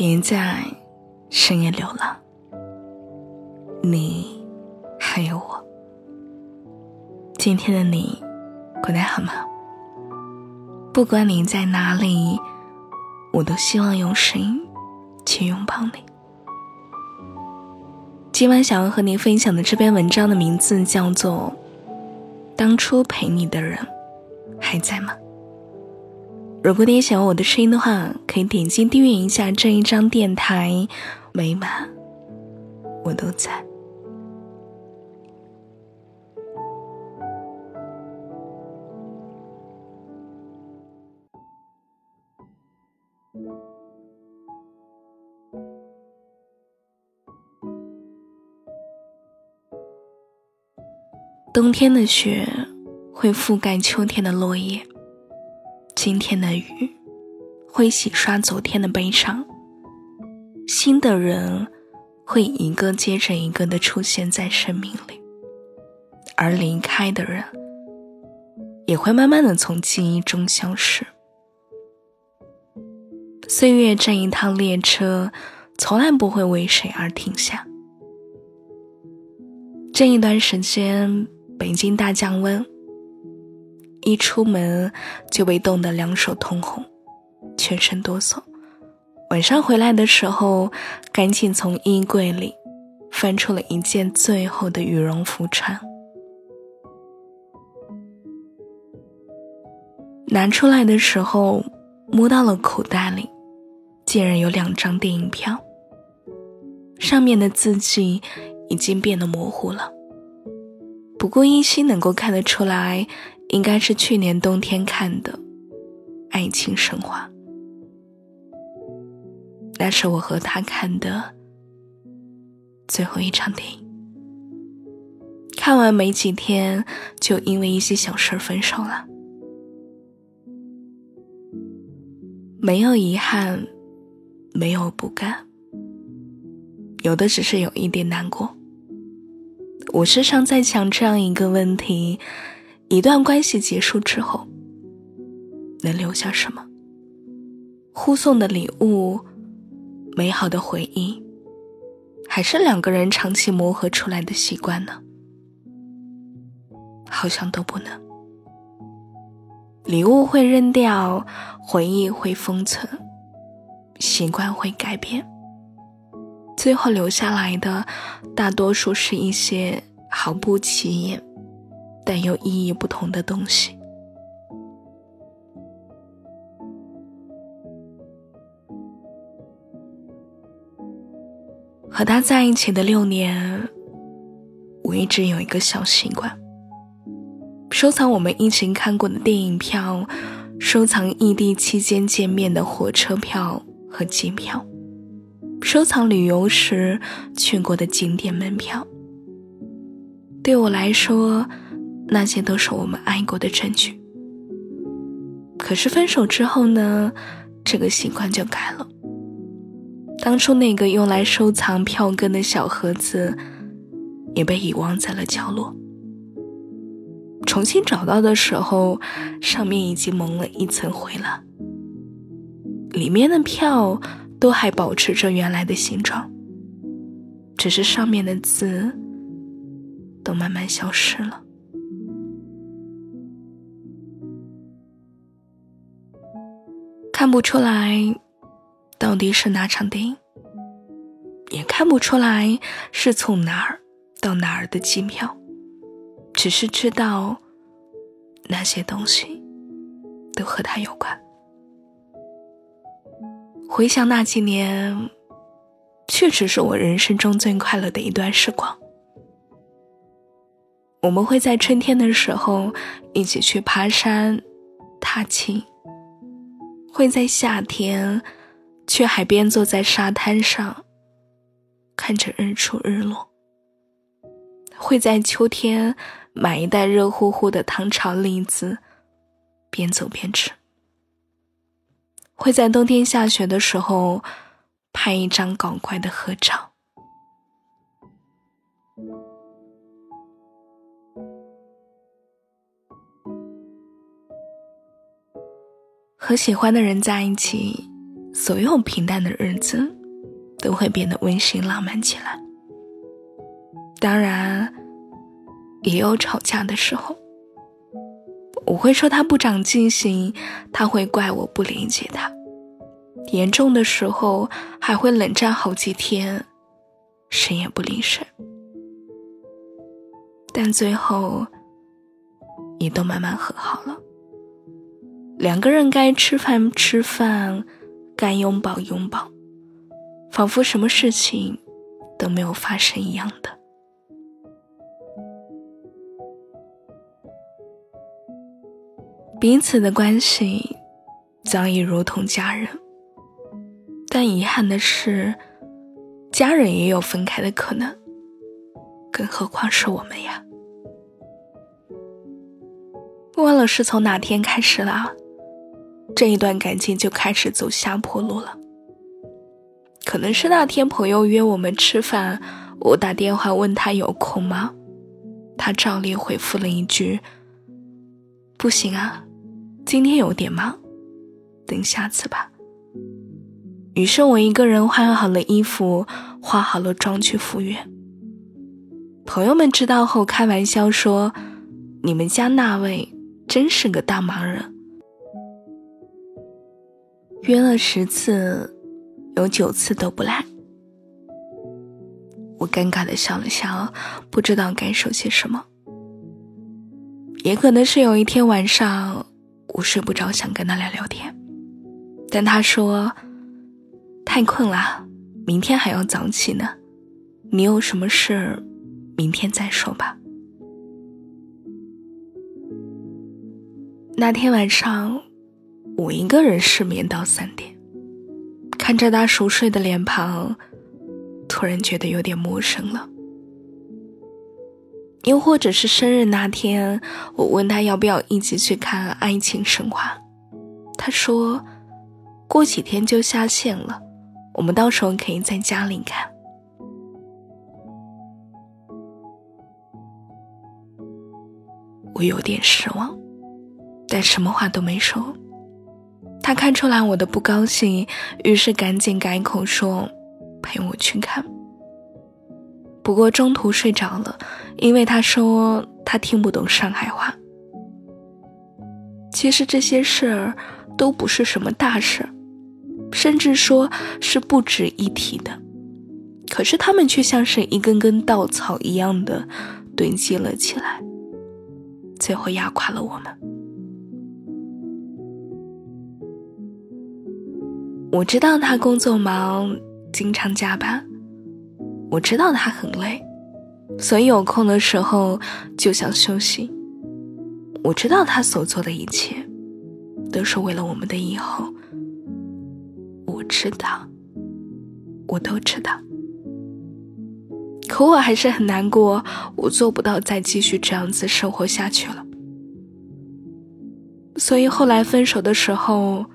别在深夜流浪，你还有我。今天的你过得好吗？不管你在哪里，我都希望用声音去拥抱你。今晚想要和您分享的这篇文章的名字叫做《当初陪你的人还在吗》。如果你也喜欢我的声音的话，可以点击订阅一下这一张电台，每晚我都在。冬天的雪会覆盖秋天的落叶。今天的雨会洗刷昨天的悲伤，新的人会一个接着一个的出现在生命里，而离开的人也会慢慢的从记忆中消失。岁月这一趟列车从来不会为谁而停下。这一段时间，北京大降温。一出门就被冻得两手通红，全身哆嗦。晚上回来的时候，赶紧从衣柜里翻出了一件最厚的羽绒服穿。拿出来的时候，摸到了口袋里，竟然有两张电影票。上面的字迹已经变得模糊了，不过依稀能够看得出来。应该是去年冬天看的《爱情神话》，那是我和他看的最后一场电影。看完没几天，就因为一些小事分手了。没有遗憾，没有不甘，有的只是有一点难过。我时常在想这样一个问题。一段关系结束之后，能留下什么？互送的礼物，美好的回忆，还是两个人长期磨合出来的习惯呢？好像都不能。礼物会扔掉，回忆会封存，习惯会改变，最后留下来的，大多数是一些毫不起眼。但又意义不同的东西。和他在一起的六年，我一直有一个小习惯：收藏我们一起看过的电影票，收藏异地期间见面的火车票和机票，收藏旅游时去过的景点门票。对我来说。那些都是我们爱过的证据。可是分手之后呢，这个习惯就改了。当初那个用来收藏票根的小盒子，也被遗忘在了角落。重新找到的时候，上面已经蒙了一层灰了。里面的票都还保持着原来的形状，只是上面的字都慢慢消失了。看不出来，到底是哪场电影，也看不出来是从哪儿到哪儿的机票，只是知道那些东西都和他有关。回想那几年，确实是我人生中最快乐的一段时光。我们会在春天的时候一起去爬山、踏青。会在夏天去海边，坐在沙滩上，看着日出日落。会在秋天买一袋热乎乎的糖炒栗子，边走边吃。会在冬天下雪的时候拍一张搞怪的合照。和喜欢的人在一起，所有平淡的日子都会变得温馨浪漫起来。当然，也有吵架的时候。我会说他不长记性，他会怪我不理解他。严重的时候还会冷战好几天，谁也不理谁。但最后也都慢慢和好了。两个人该吃饭吃饭，该拥抱拥抱，仿佛什么事情都没有发生一样的。彼此的关系早已如同家人，但遗憾的是，家人也有分开的可能，更何况是我们呀。忘了是从哪天开始啦，这一段感情就开始走下坡路了。可能是那天朋友约我们吃饭，我打电话问他有空吗，他照例回复了一句：“不行啊。”今天有点忙，等下次吧。于是我一个人换好了衣服，化好了妆去赴约。朋友们知道后开玩笑说：“你们家那位真是个大忙人。”约了十次，有九次都不来。我尴尬的笑了笑，不知道该说些什么。也可能是有一天晚上。我睡不着，想跟他聊聊天，但他说太困了，明天还要早起呢。你有什么事，明天再说吧。那天晚上，我一个人失眠到三点，看着他熟睡的脸庞，突然觉得有点陌生了。又或者是生日那天，我问他要不要一起去看《爱情神话》，他说过几天就下线了，我们到时候可以在家里看。我有点失望，但什么话都没说。他看出来我的不高兴，于是赶紧改口说陪我去看。不过中途睡着了，因为他说他听不懂上海话。其实这些事儿都不是什么大事，甚至说是不值一提的，可是他们却像是一根根稻草一样的堆积了起来，最后压垮了我们。我知道他工作忙，经常加班。我知道他很累，所以有空的时候就想休息。我知道他所做的一切都是为了我们的以后。我知道，我都知道。可我还是很难过，我做不到再继续这样子生活下去了。所以后来分手的时候，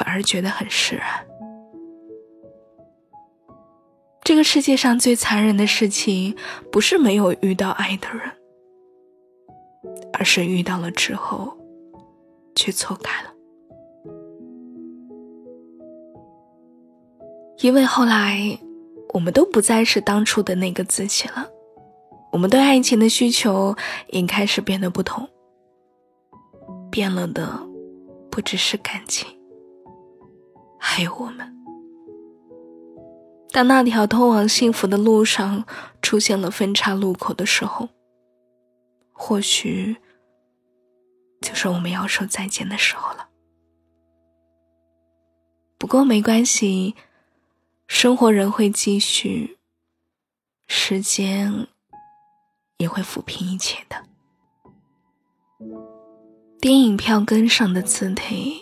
反而觉得很释然。这个世界上最残忍的事情，不是没有遇到爱的人，而是遇到了之后，却错开了。因为后来，我们都不再是当初的那个自己了，我们对爱情的需求也开始变得不同。变了的，不只是感情，还有我们。当那条通往幸福的路上出现了分岔路口的时候，或许就是我们要说再见的时候了。不过没关系，生活仍会继续，时间也会抚平一切的。电影票根上的字体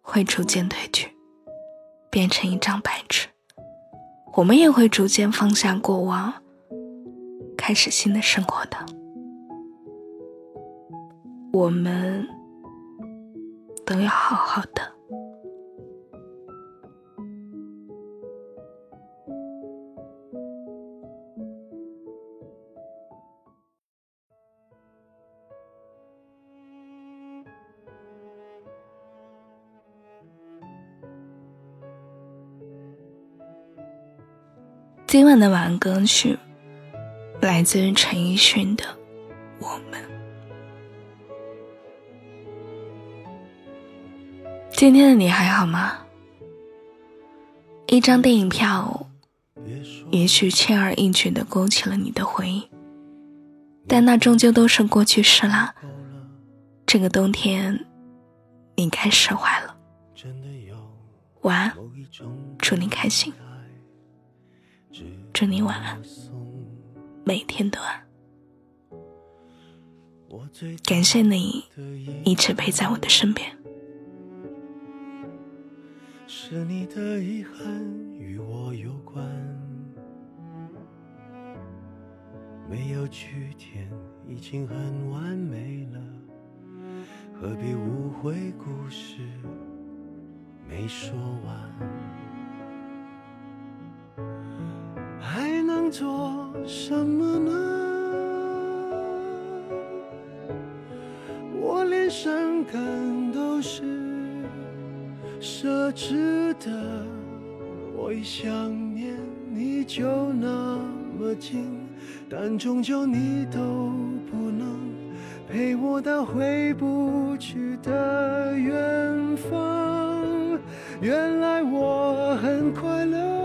会逐渐褪去，变成一张白纸。我们也会逐渐放下过往，开始新的生活的。我们都要好好的。今晚的晚安歌曲来自于陈奕迅的《我们》。今天的你还好吗？一张电影票，也许轻而易举的勾起了你的回忆，但那终究都是过去式啦。这个冬天，你该释怀了。晚安，祝你开心。祝你晚安，每天都安。感谢你一直陪在我的身边。是你的遗憾与我有关，没有句点已经很完美了，何必误会故事没说完？做什么呢？我连伤感都是奢侈的。我一想念你就那么近，但终究你都不能陪我到回不去的远方。原来我很快乐。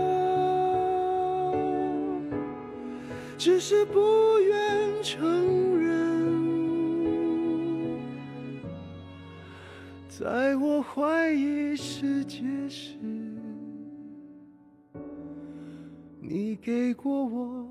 只是不愿承认，在我怀疑世界时，你给过我。